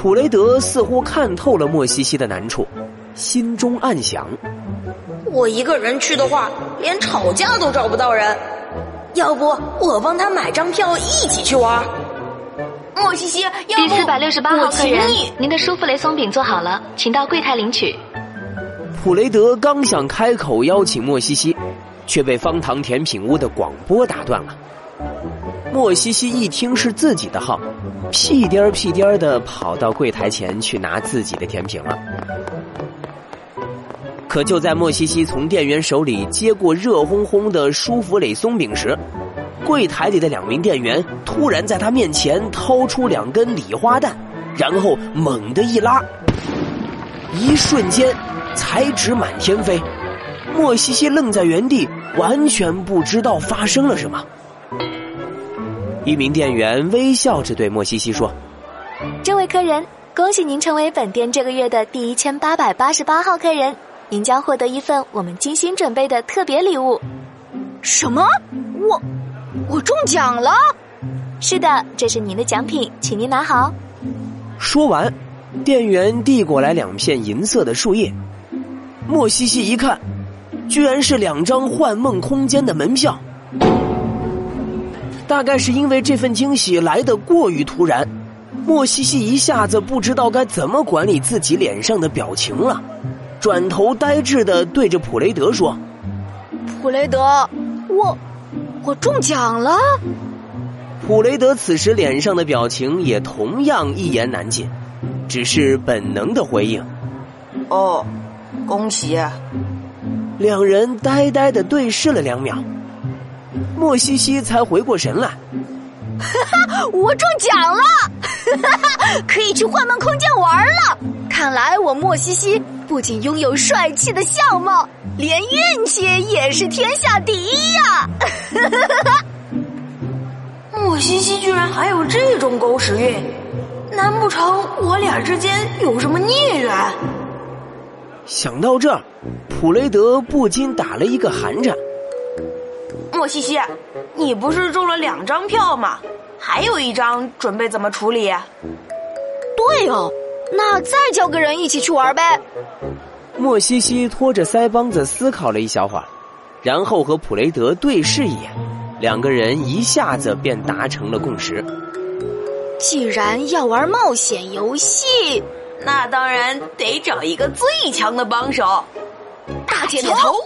普雷德似乎看透了莫西西的难处，心中暗想：我一个人去的话，连吵架都找不到人。要不我帮他买张票，一起去玩。莫西西，要不第四百六十八号我客人请你，您的舒芙蕾松饼做好了，请到柜台领取。普雷德刚想开口邀请莫西西，却被方糖甜品屋的广播打断了。莫西西一听是自己的号，屁颠儿屁颠儿的跑到柜台前去拿自己的甜品了。可就在莫西西从店员手里接过热烘烘的舒芙蕾松饼时，柜台里的两名店员突然在他面前掏出两根礼花弹，然后猛地一拉，一瞬间，彩纸满天飞。莫西西愣在原地，完全不知道发生了什么。一名店员微笑着对莫西西说这位客人，恭喜您成为本店这个月的第一千八百八十八号客人，您将获得一份我们精心准备的特别礼物。什么？我我中奖了！是的，这是您的奖品，请您拿好。：“说完，店员递过来两片银色的树叶。莫西西一看，居然是两张幻梦空间的门票。大概是因为这份惊喜来得过于突然，莫西西一下子不知道该怎么管理自己脸上的表情了，转头呆滞的对着普雷德说。普雷德，我我中奖了！普雷德此时脸上的表情也同样一言难尽，只是本能的回应。哦，恭喜！两人呆呆的对视了两秒，莫西西才回过神来。哈 哈我中奖了，哈 哈可以去幻梦空间玩了。看来我莫西西不仅拥有帅气的相貌，连运气也是天下第一呀！莫西西居然还有这种狗屎运，难不成我俩之间有什么孽缘？想到这儿，普雷德不禁打了一个寒颤。莫西西，你不是中了两张票吗？还有一张准备怎么处理？对哦，那再叫个人一起去玩呗。莫西西拖着腮帮子思考了一小会儿，然后和普雷德对视一眼，两个人一下子便达成了共识。既然要玩冒险游戏，那当然得找一个最强的帮手。大铁头。